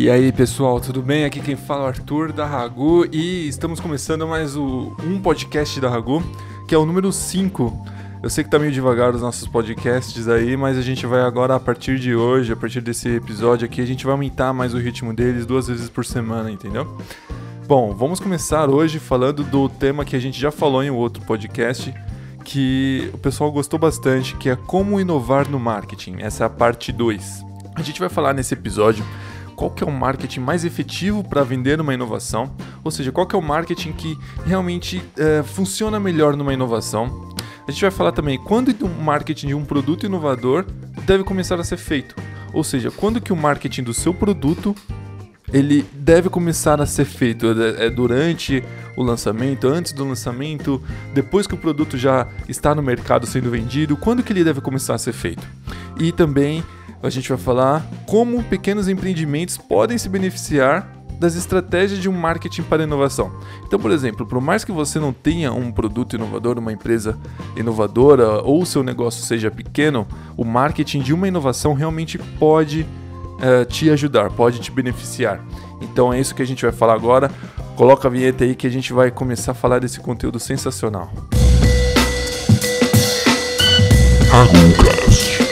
E aí pessoal, tudo bem? Aqui quem fala é o Arthur da Ragu e estamos começando mais o, um podcast da Ragu, que é o número 5. Eu sei que tá meio devagar os nossos podcasts aí, mas a gente vai agora, a partir de hoje, a partir desse episódio aqui, a gente vai aumentar mais o ritmo deles duas vezes por semana, entendeu? Bom, vamos começar hoje falando do tema que a gente já falou em outro podcast, que o pessoal gostou bastante, que é como inovar no marketing. Essa é a parte 2. A gente vai falar nesse episódio qual que é o marketing mais efetivo para vender uma inovação, ou seja, qual que é o marketing que realmente é, funciona melhor numa inovação. A gente vai falar também quando o marketing de um produto inovador deve começar a ser feito, ou seja, quando que o marketing do seu produto ele deve começar a ser feito é, é durante o lançamento, antes do lançamento, depois que o produto já está no mercado sendo vendido, quando que ele deve começar a ser feito. E também a gente vai falar como pequenos empreendimentos podem se beneficiar das estratégias de um marketing para inovação. Então, por exemplo, por mais que você não tenha um produto inovador, uma empresa inovadora ou seu negócio seja pequeno, o marketing de uma inovação realmente pode uh, te ajudar, pode te beneficiar. Então é isso que a gente vai falar agora. Coloca a vinheta aí que a gente vai começar a falar desse conteúdo sensacional. Agucast.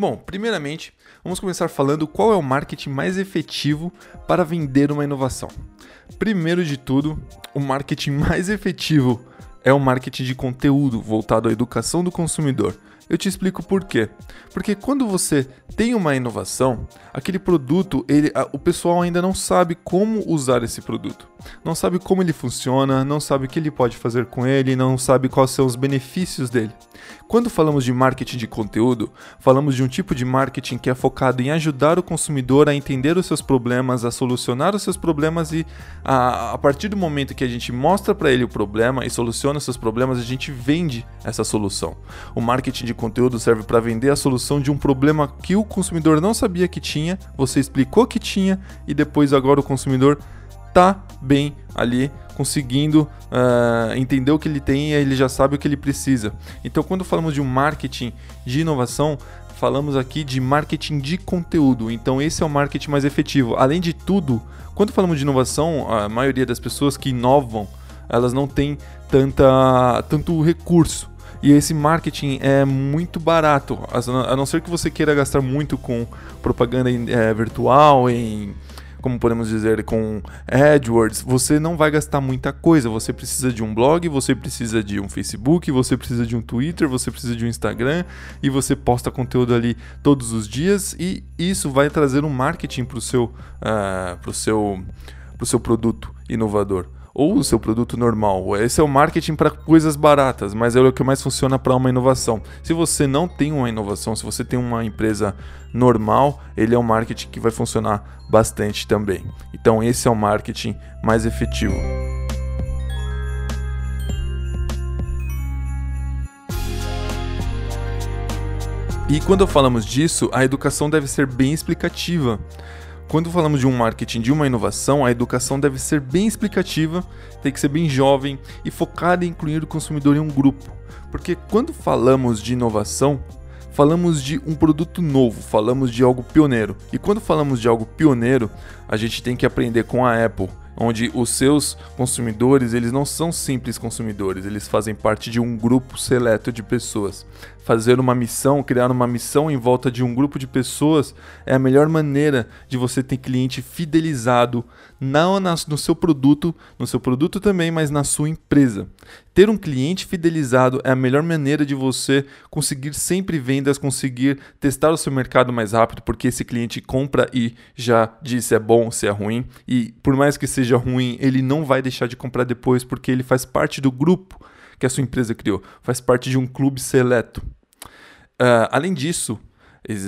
Bom, primeiramente, vamos começar falando qual é o marketing mais efetivo para vender uma inovação. Primeiro de tudo, o marketing mais efetivo é o marketing de conteúdo voltado à educação do consumidor. Eu te explico por quê. Porque quando você tem uma inovação, aquele produto, ele, a, o pessoal ainda não sabe como usar esse produto. Não sabe como ele funciona, não sabe o que ele pode fazer com ele, não sabe quais são os benefícios dele. Quando falamos de marketing de conteúdo, falamos de um tipo de marketing que é focado em ajudar o consumidor a entender os seus problemas, a solucionar os seus problemas e a, a partir do momento que a gente mostra para ele o problema e soluciona os seus problemas, a gente vende essa solução. O marketing de conteúdo serve para vender a solução de um problema que o consumidor não sabia que tinha, você explicou que tinha e depois agora o consumidor tá bem ali conseguindo uh, entender o que ele tem e ele já sabe o que ele precisa. Então, quando falamos de um marketing de inovação, falamos aqui de marketing de conteúdo. Então, esse é o marketing mais efetivo. Além de tudo, quando falamos de inovação, a maioria das pessoas que inovam, elas não têm tanta, tanto recurso. E esse marketing é muito barato, a não ser que você queira gastar muito com propaganda é, virtual, em como podemos dizer, com AdWords, você não vai gastar muita coisa. Você precisa de um blog, você precisa de um Facebook, você precisa de um Twitter, você precisa de um Instagram e você posta conteúdo ali todos os dias e isso vai trazer um marketing para o seu, uh, pro seu, pro seu produto inovador ou o seu produto normal. Esse é o marketing para coisas baratas, mas é o que mais funciona para uma inovação. Se você não tem uma inovação, se você tem uma empresa normal, ele é um marketing que vai funcionar bastante também. Então, esse é o marketing mais efetivo. E quando falamos disso, a educação deve ser bem explicativa. Quando falamos de um marketing, de uma inovação, a educação deve ser bem explicativa, tem que ser bem jovem e focada em incluir o consumidor em um grupo. Porque quando falamos de inovação, falamos de um produto novo, falamos de algo pioneiro. E quando falamos de algo pioneiro, a gente tem que aprender com a Apple, onde os seus consumidores, eles não são simples consumidores, eles fazem parte de um grupo seleto de pessoas fazer uma missão, criar uma missão em volta de um grupo de pessoas é a melhor maneira de você ter cliente fidelizado não no seu produto, no seu produto também, mas na sua empresa. Ter um cliente fidelizado é a melhor maneira de você conseguir sempre vendas, conseguir testar o seu mercado mais rápido, porque esse cliente compra e já diz se é bom, se é ruim, e por mais que seja ruim, ele não vai deixar de comprar depois porque ele faz parte do grupo que a sua empresa criou, faz parte de um clube seleto. Uh, além disso,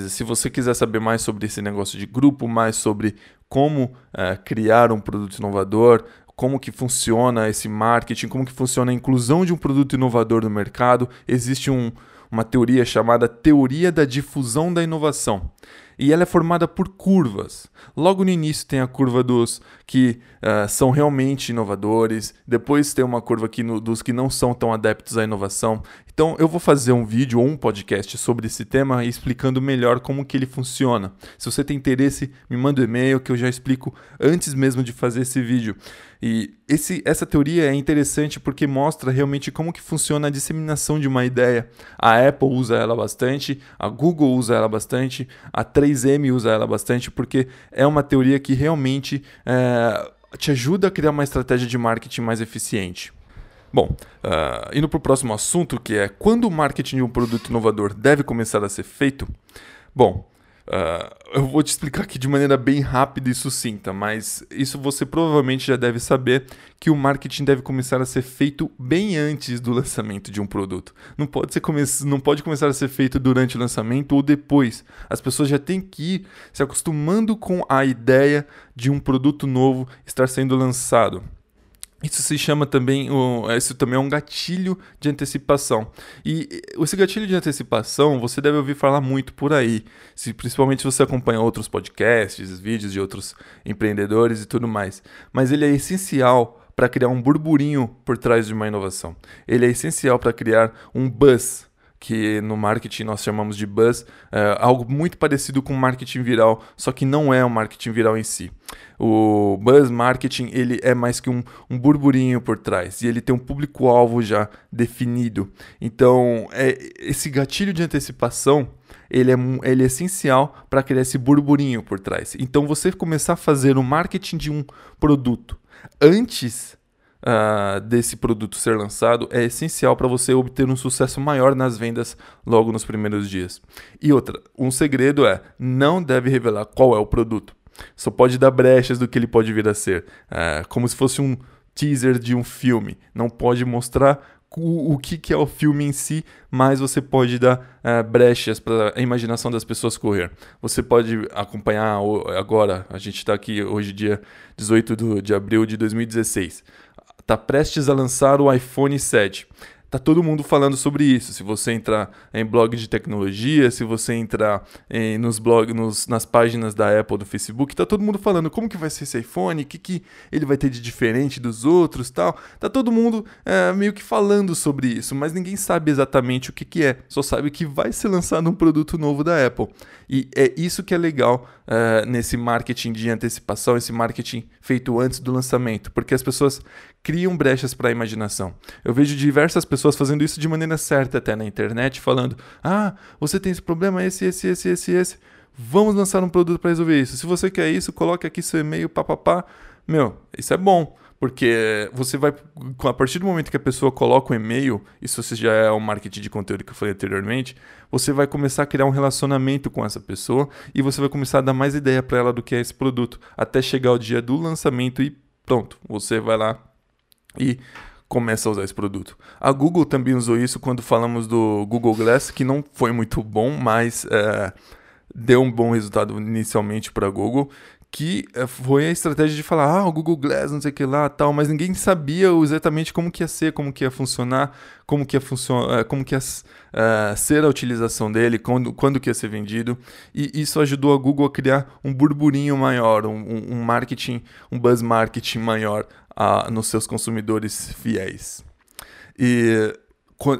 se você quiser saber mais sobre esse negócio de grupo, mais sobre como uh, criar um produto inovador, como que funciona esse marketing, como que funciona a inclusão de um produto inovador no mercado, existe um, uma teoria chamada teoria da difusão da inovação e ela é formada por curvas. Logo no início tem a curva dos que uh, são realmente inovadores, depois tem uma curva aqui no, dos que não são tão adeptos à inovação, Então eu vou fazer um vídeo ou um podcast sobre esse tema explicando melhor como que ele funciona. Se você tem interesse, me manda um e-mail que eu já explico antes mesmo de fazer esse vídeo. E esse, essa teoria é interessante porque mostra realmente como que funciona a disseminação de uma ideia. A Apple usa ela bastante, a Google usa ela bastante, a 3M usa ela bastante, porque é uma teoria que realmente é, te ajuda a criar uma estratégia de marketing mais eficiente. Bom, uh, indo para o próximo assunto, que é quando o marketing de um produto inovador deve começar a ser feito. Bom, uh, eu vou te explicar aqui de maneira bem rápida e sucinta, mas isso você provavelmente já deve saber que o marketing deve começar a ser feito bem antes do lançamento de um produto. Não pode, ser come não pode começar a ser feito durante o lançamento ou depois. As pessoas já têm que ir se acostumando com a ideia de um produto novo estar sendo lançado. Isso se chama também, isso também é um gatilho de antecipação. E esse gatilho de antecipação você deve ouvir falar muito por aí, se, principalmente se você acompanha outros podcasts, vídeos de outros empreendedores e tudo mais. Mas ele é essencial para criar um burburinho por trás de uma inovação. Ele é essencial para criar um buzz que no marketing nós chamamos de buzz, é algo muito parecido com marketing viral, só que não é o marketing viral em si. O buzz marketing ele é mais que um, um burburinho por trás e ele tem um público-alvo já definido. Então, é, esse gatilho de antecipação ele é, ele é essencial para criar esse burburinho por trás. Então, você começar a fazer o marketing de um produto antes uh, desse produto ser lançado é essencial para você obter um sucesso maior nas vendas logo nos primeiros dias. E outra, um segredo é não deve revelar qual é o produto. Só pode dar brechas do que ele pode vir a ser, uh, como se fosse um teaser de um filme. Não pode mostrar o, que, é o filme em si, mas você pode dar uh, brechas para a imaginação das pessoas correr. Você pode acompanhar agora, a gente está aqui hoje, dia 18 do, de abril de 2016 está prestes a lançar o iPhone 7. Tá todo mundo falando sobre isso. Se você entrar em blog de tecnologia, se você entrar em, nos blogs, nos, nas páginas da Apple, do Facebook, tá todo mundo falando como que vai ser esse iPhone, o que, que ele vai ter de diferente dos outros, tal. Tá todo mundo é, meio que falando sobre isso, mas ninguém sabe exatamente o que, que é. Só sabe que vai ser lançado um produto novo da Apple. E é isso que é legal é, nesse marketing de antecipação, esse marketing feito antes do lançamento, porque as pessoas criam brechas para a imaginação. Eu vejo diversas pessoas fazendo isso de maneira certa até na internet, falando: "Ah, você tem esse problema, esse, esse, esse, esse, esse. Vamos lançar um produto para resolver isso. Se você quer isso, coloque aqui seu e-mail, papapá. Meu, isso é bom, porque você vai a partir do momento que a pessoa coloca o um e-mail, isso já é o marketing de conteúdo que eu falei anteriormente, você vai começar a criar um relacionamento com essa pessoa e você vai começar a dar mais ideia para ela do que é esse produto, até chegar o dia do lançamento e pronto, você vai lá e começa a usar esse produto. A Google também usou isso quando falamos do Google Glass, que não foi muito bom, mas é, deu um bom resultado inicialmente para a Google, que é, foi a estratégia de falar, ah, o Google Glass, não sei o que lá, tal, mas ninguém sabia exatamente como que ia ser, como que ia funcionar, como que ia funcionar, é, como que ia uh, ser a utilização dele, quando, quando que ia ser vendido, e isso ajudou a Google a criar um burburinho maior, um, um marketing, um buzz marketing maior nos seus consumidores fiéis. E,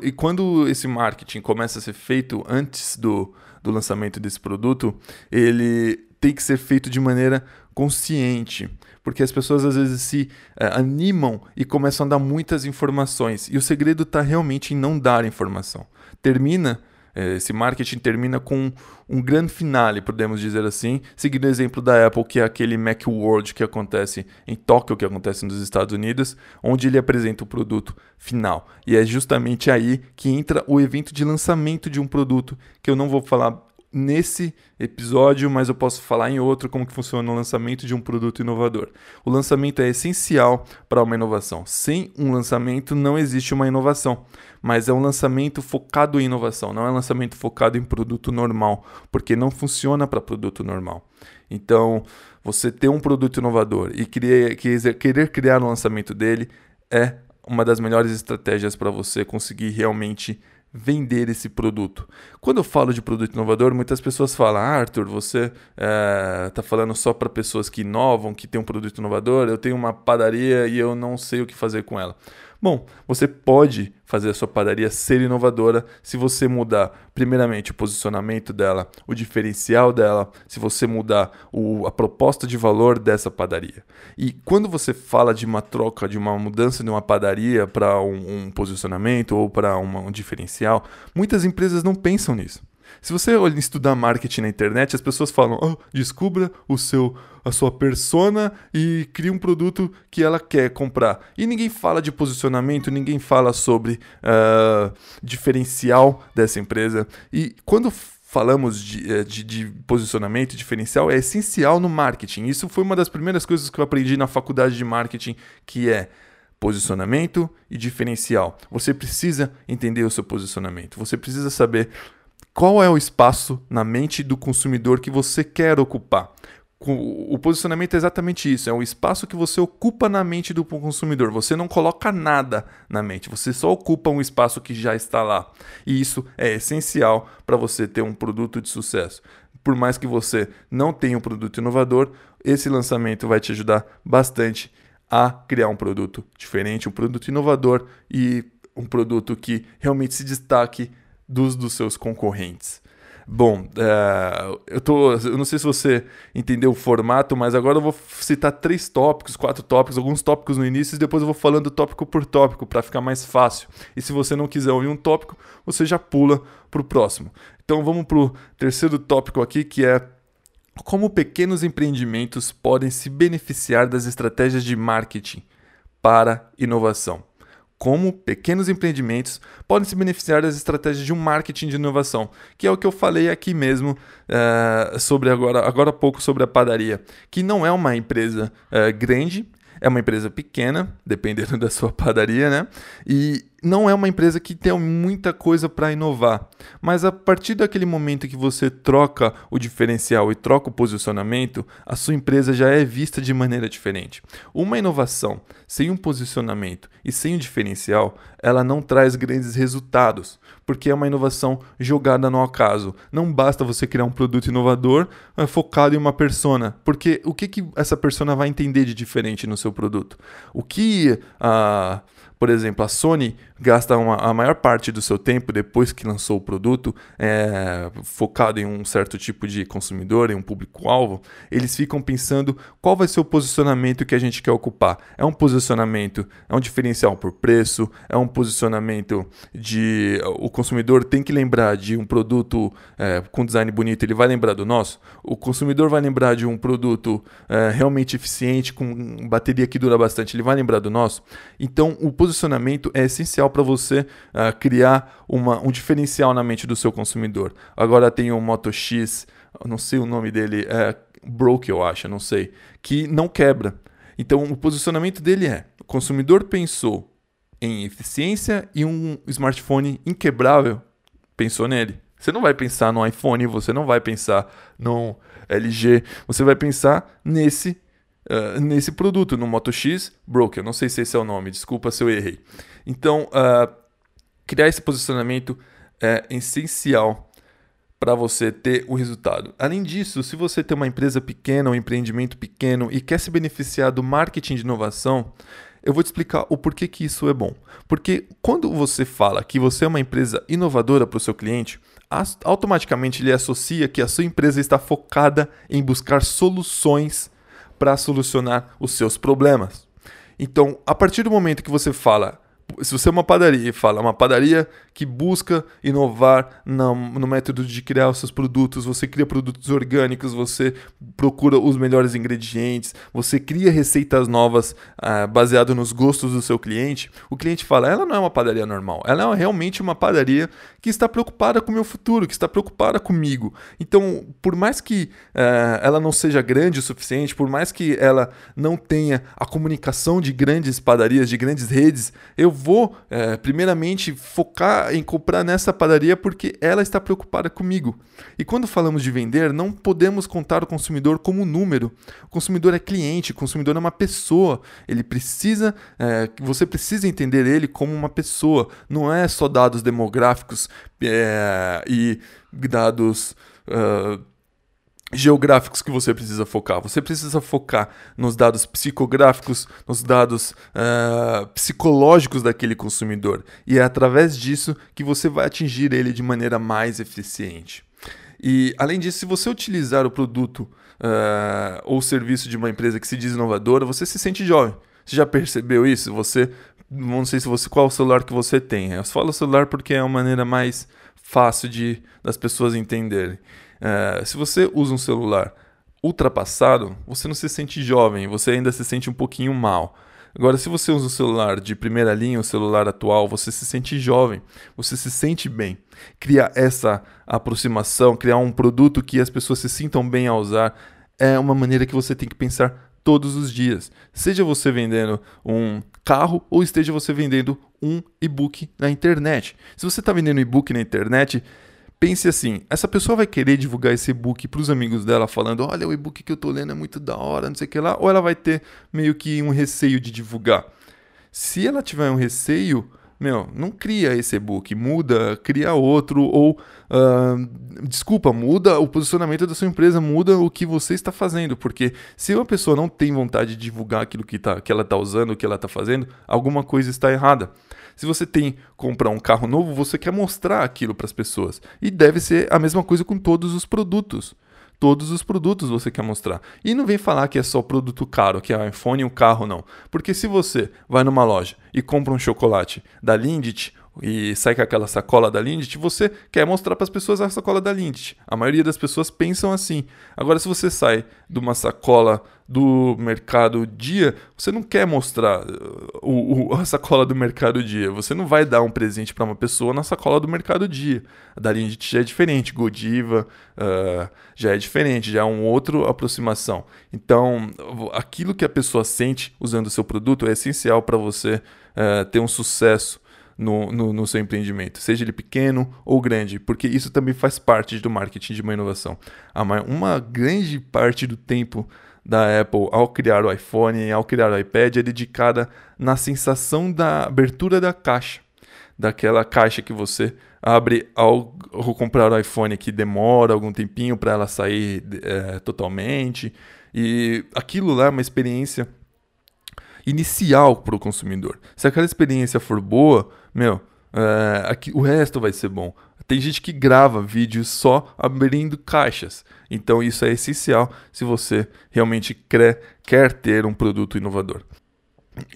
e quando esse marketing começa a ser feito antes do, do lançamento desse produto, ele tem que ser feito de maneira consciente, porque as pessoas às vezes se uh, animam e começam a dar muitas informações, e o segredo está realmente em não dar informação. Termina eh, esse marketing termina com um grande finale, podemos dizer assim, seguindo o exemplo da Apple, que é aquele Macworld que acontece em Tóquio, que acontece nos Estados Unidos, onde ele apresenta o produto final. E é justamente aí que entra o evento de lançamento de um produto, que eu não vou falar nesse episódio, mas eu posso falar em outro como que funciona o lançamento de um produto inovador. O lançamento é essencial para uma inovação. Sem um lançamento não existe uma inovação, mas é um lançamento focado em inovação, não é um lançamento focado em produto normal, porque não funciona para produto normal. Então, você ter um produto inovador e querer, querer criar um lançamento dele é uma das melhores estratégias para você conseguir realmente vender esse produto. Quando eu falo de produto inovador, muitas pessoas falam: ah, Arthur, você está eh, é, falando só para pessoas que inovam, que tem um produto inovador. Eu tenho uma padaria e eu não sei o que fazer com ela. Bom, você pode fazer a sua padaria ser inovadora se você mudar, primeiramente, o posicionamento dela, o diferencial dela, se você mudar o, a proposta de valor dessa padaria. E quando você fala de uma troca, de uma mudança de uma padaria para um, um, posicionamento ou para um diferencial, muitas empresas não pensam nisso. Se você estudar marketing na internet, as pessoas falam: oh, descubra o seu, a sua persona e crie um produto que ela quer comprar. E ninguém fala de posicionamento, ninguém fala sobre uh, diferencial dessa empresa. E quando falamos de, eh, de, de, posicionamento diferencial é essencial no marketing. Isso foi uma das primeiras coisas que eu aprendi na faculdade de marketing, que é posicionamento e diferencial. Você precisa entender o seu posicionamento. Você precisa saber qual é o espaço na mente do consumidor que você quer ocupar? O posicionamento é exatamente isso, é o espaço que você ocupa na mente do consumidor. Você não coloca nada na mente, você só ocupa um espaço que já está lá. E isso é essencial para você ter um produto de sucesso. Por mais que você não tenha um produto inovador, esse lançamento vai te ajudar bastante a criar um produto diferente, um produto inovador e um produto que realmente se destaque dos, dos seus concorrentes. Bom, é, eu, tô, eu não sei se você entendeu o formato, mas agora eu vou citar três tópicos, quatro tópicos, alguns tópicos no início e depois eu vou falando tópico por tópico para ficar mais fácil. E se você não quiser ouvir um tópico, você já pula para o próximo. Então vamos para o terceiro tópico aqui, que é como pequenos empreendimentos podem se beneficiar das estratégias de marketing para inovação como pequenos empreendimentos podem se beneficiar das estratégias de um marketing de inovação, que é o que eu falei aqui mesmo uh, sobre agora, agora há pouco sobre a padaria, que não é uma empresa uh, grande, é uma empresa pequena, dependendo da sua padaria, né? E não é uma empresa que tem muita coisa para inovar, mas a partir daquele momento que você troca o diferencial e troca o posicionamento, a sua empresa já é vista de maneira diferente. Uma inovação sem um posicionamento e sem um diferencial, ela não traz grandes resultados, porque é uma inovação jogada no acaso. Não basta você criar um produto inovador é, focado em uma persona, porque o que, que essa persona vai entender de diferente no seu produto? O que a uh, por exemplo, a Sony gasta uma, a maior parte do seu tempo depois que lançou o produto é, focado em um certo tipo de consumidor, em um público-alvo. Eles ficam pensando qual vai ser o posicionamento que a gente quer ocupar. É um posicionamento, é um diferencial por preço, é um posicionamento de. O consumidor tem que lembrar de um produto é, com design bonito, ele vai lembrar do nosso. O consumidor vai lembrar de um produto é, realmente eficiente, com bateria que dura bastante, ele vai lembrar do nosso. Então, o posicionamento é essencial para você uh, criar uma, um diferencial na mente do seu consumidor. Agora tem o Moto X, não sei o nome dele, é Broke, eu acho, não sei, que não quebra. Então o posicionamento dele é: o consumidor pensou em eficiência e um smartphone inquebrável, pensou nele. Você não vai pensar no iPhone, você não vai pensar no LG, você vai pensar nesse uh, nesse produto, no Moto X Broker. Não sei se esse é o nome, desculpa se eu errei. Então, uh, criar esse posicionamento é essencial para você ter o resultado. Além disso, se você tem uma empresa pequena, um empreendimento pequeno e quer se beneficiar do marketing de inovação, eu vou te explicar o porquê que isso é bom. Porque quando você fala que você é uma empresa inovadora para o seu cliente, automaticamente ele associa que a sua empresa está focada em buscar soluções para solucionar os seus problemas. Então, a partir do momento que você fala, se você é uma padaria e fala uma padaria que busca inovar no, no, método de criar os seus produtos, você cria produtos orgânicos, você procura os melhores ingredientes, você cria receitas novas uh, baseado nos gostos do seu cliente, o cliente fala, ela não é uma padaria normal, ela é realmente uma padaria que está preocupada com o meu futuro, que está preocupada comigo. Então, por mais que uh, ela não seja grande o suficiente, por mais que ela não tenha a comunicação de grandes padarias, de grandes redes, eu vou, uh, primeiramente, focar em comprar nessa padaria porque ela está preocupada comigo. E quando falamos de vender, não podemos contar o consumidor como número. O consumidor é cliente, o consumidor é uma pessoa. Ele precisa, é, você precisa entender ele como uma pessoa. Não é só dados demográficos é, e dados. Uh, geográficos que você precisa focar. Você precisa focar nos dados psicográficos, nos dados uh, psicológicos daquele consumidor. E é através disso que você vai atingir ele de maneira mais eficiente. E além disso, se você utilizar o produto uh, ou serviço de uma empresa que se diz inovadora, você se sente jovem. Você já percebeu isso? Você não sei se você qual celular que você tem. Eu falo celular porque é a maneira mais fácil de das pessoas entenderem. Uh, se você usa um celular ultrapassado, você não se sente jovem, você ainda se sente um pouquinho mal. Agora, se você usa o celular de primeira linha, o celular atual, você se sente jovem, você se sente bem. Criar essa aproximação, criar um produto que as pessoas se sintam bem a usar, é uma maneira que você tem que pensar todos os dias. Seja você vendendo um carro ou esteja você vendendo um e-book na internet. Se você está vendendo um e-book na internet, pense assim: essa pessoa vai querer divulgar esse e-book para os amigos dela, falando: olha, o e-book que eu estou lendo é muito da hora, não sei o que lá, ou ela vai ter meio que um receio de divulgar. Se ela tiver um receio, meu, não cria esse e-book, muda, cria outro, ou uh, desculpa, muda o posicionamento da sua empresa, muda o que você está fazendo, porque se uma pessoa não tem vontade de divulgar aquilo que, tá, que ela está usando, o que ela está fazendo, alguma coisa está errada. Se você tem comprar um carro novo, você quer mostrar aquilo para as pessoas. E deve ser a mesma coisa com todos os produtos. Todos os produtos você quer mostrar. E não vem falar que é só produto caro, que é iPhone e um carro, não. Porque se você vai numa loja e compra um chocolate da Lindt e sai com aquela sacola da Lindt, você quer mostrar para as pessoas a sacola da Lindt. A maioria das pessoas pensam assim. Agora, se você sai de uma sacola do Mercado Dia, você não quer mostrar uh, o, o, a sacola do Mercado Dia. Você não vai dar um presente para uma pessoa na sacola do Mercado Dia. A da Lindt já é diferente, Godiva uh, já é diferente, já é uma outra aproximação. Então, aquilo que a pessoa sente usando o seu produto é essencial para você uh, ter um sucesso no, no, no, seu empreendimento, seja ele pequeno ou grande, porque isso também faz parte do marketing de uma inovação. Uma grande parte do tempo da Apple ao criar o iPhone ao criar o iPad é dedicada na sensação da abertura da caixa, daquela caixa que você abre ao, ao comprar o iPhone que demora algum tempinho para ela sair é, totalmente e aquilo lá é uma experiência inicial para o consumidor. Se aquela experiência for boa, meu, é, aqui, o resto vai ser bom. Tem gente que grava vídeos só abrindo caixas. Então isso é essencial se você realmente quer, quer ter um produto inovador.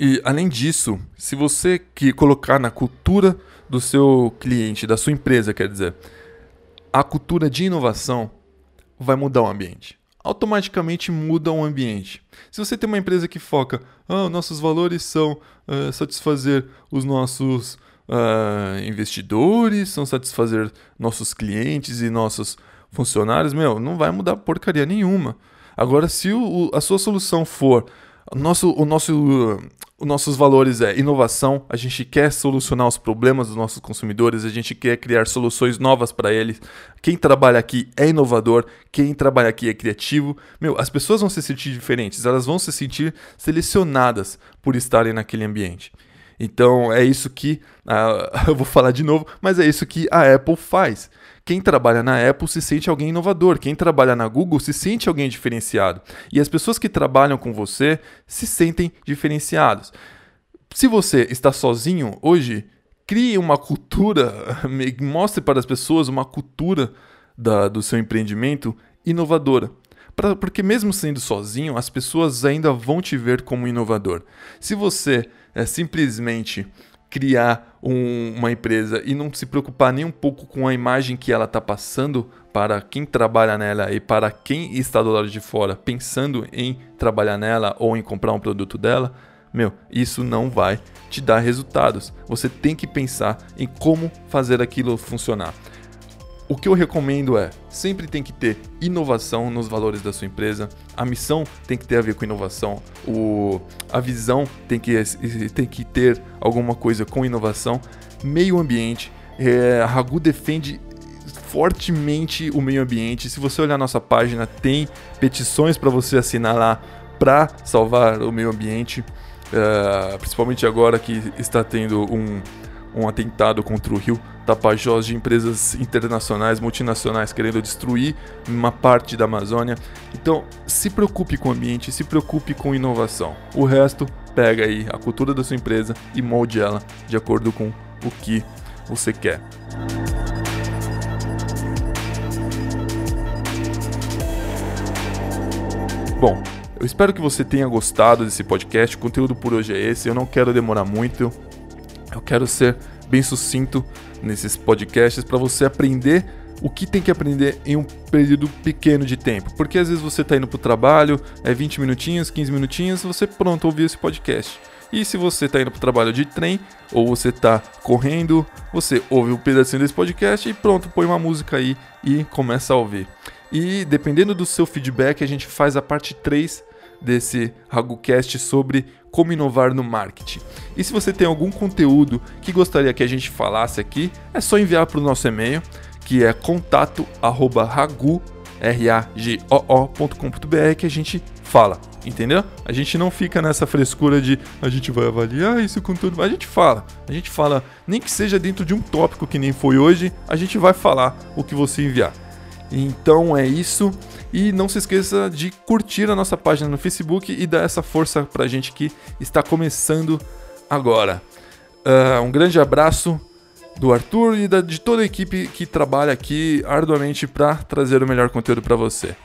E além disso, se você que colocar na cultura do seu cliente, da sua empresa, quer dizer, a cultura de inovação vai mudar o ambiente automaticamente muda o ambiente. Se você tem uma empresa que foca, ah, nossos valores são uh, satisfazer os nossos uh, investidores, são satisfazer nossos clientes e nossos funcionários, meu, não vai mudar porcaria nenhuma. Agora, se o, a sua solução for nosso, o nosso, os nossos valores é inovação, a gente quer solucionar os problemas dos nossos consumidores, a gente quer criar soluções novas para eles. Quem trabalha aqui é inovador, quem trabalha aqui é criativo. Meu, as pessoas vão se sentir diferentes, elas vão se sentir selecionadas por estarem naquele ambiente. Então é isso que uh, eu vou falar de novo, mas é isso que a Apple faz. Quem trabalha na Apple se sente alguém inovador, quem trabalha na Google se sente alguém diferenciado. E as pessoas que trabalham com você se sentem diferenciados. Se você está sozinho hoje, crie uma cultura, mostre para as pessoas uma cultura da, do seu empreendimento inovadora. Pra, porque mesmo sendo sozinho, as pessoas ainda vão te ver como inovador. Se você é, simplesmente criar um, uma empresa e não se preocupar nem um pouco com a imagem que ela está passando para quem trabalha nela e para quem está do lado de fora pensando em trabalhar nela ou em comprar um produto dela, meu, isso não vai te dar resultados. Você tem que pensar em como fazer aquilo funcionar. O que eu recomendo é, sempre tem que ter inovação nos valores da sua empresa, a missão tem que ter a ver com inovação, o, a visão tem que, tem que ter alguma coisa com inovação, meio ambiente, é, a Ragu defende fortemente o meio ambiente. Se você olhar nossa página, tem petições para você assinar lá para salvar o meio ambiente, uh, principalmente agora que está tendo um um atentado contra o Rio Tapajós de empresas internacionais, multinacionais querendo destruir uma parte da Amazônia. Então, se preocupe com o ambiente, se preocupe com inovação. O resto, pega aí a cultura da sua empresa e molde ela de acordo com o que você quer. Bom, eu espero que você tenha gostado desse podcast. O conteúdo por hoje é esse. Eu não quero demorar muito. Eu quero ser bem sucinto nesses podcasts para você aprender o que tem que aprender em um período pequeno de tempo. Porque às vezes você está indo para o trabalho, é 20 minutinhos, 15 minutinhos, você pronto ouviu esse podcast. E se você está indo para o trabalho de trem ou você está correndo, você ouve um pedacinho desse podcast e pronto, põe uma música aí e começa a ouvir. E dependendo do seu feedback, a gente faz a parte 3 desse RaguCast sobre como inovar no marketing. E se você tem algum conteúdo que gostaria que a gente falasse aqui, é só enviar para o nosso e-mail, que é contato@ragu.com.br que a gente fala, entendeu? A gente não fica nessa frescura de a gente vai avaliar isso com tudo, a gente fala. A gente fala, nem que seja dentro de um tópico que nem foi hoje, a gente vai falar o que você enviar. Então é isso. E não se esqueça de curtir a nossa página no Facebook e dar essa força pra gente que está começando agora. Uh, um grande abraço do Arthur e da, de toda a equipe que trabalha aqui arduamente para trazer o melhor conteúdo para você.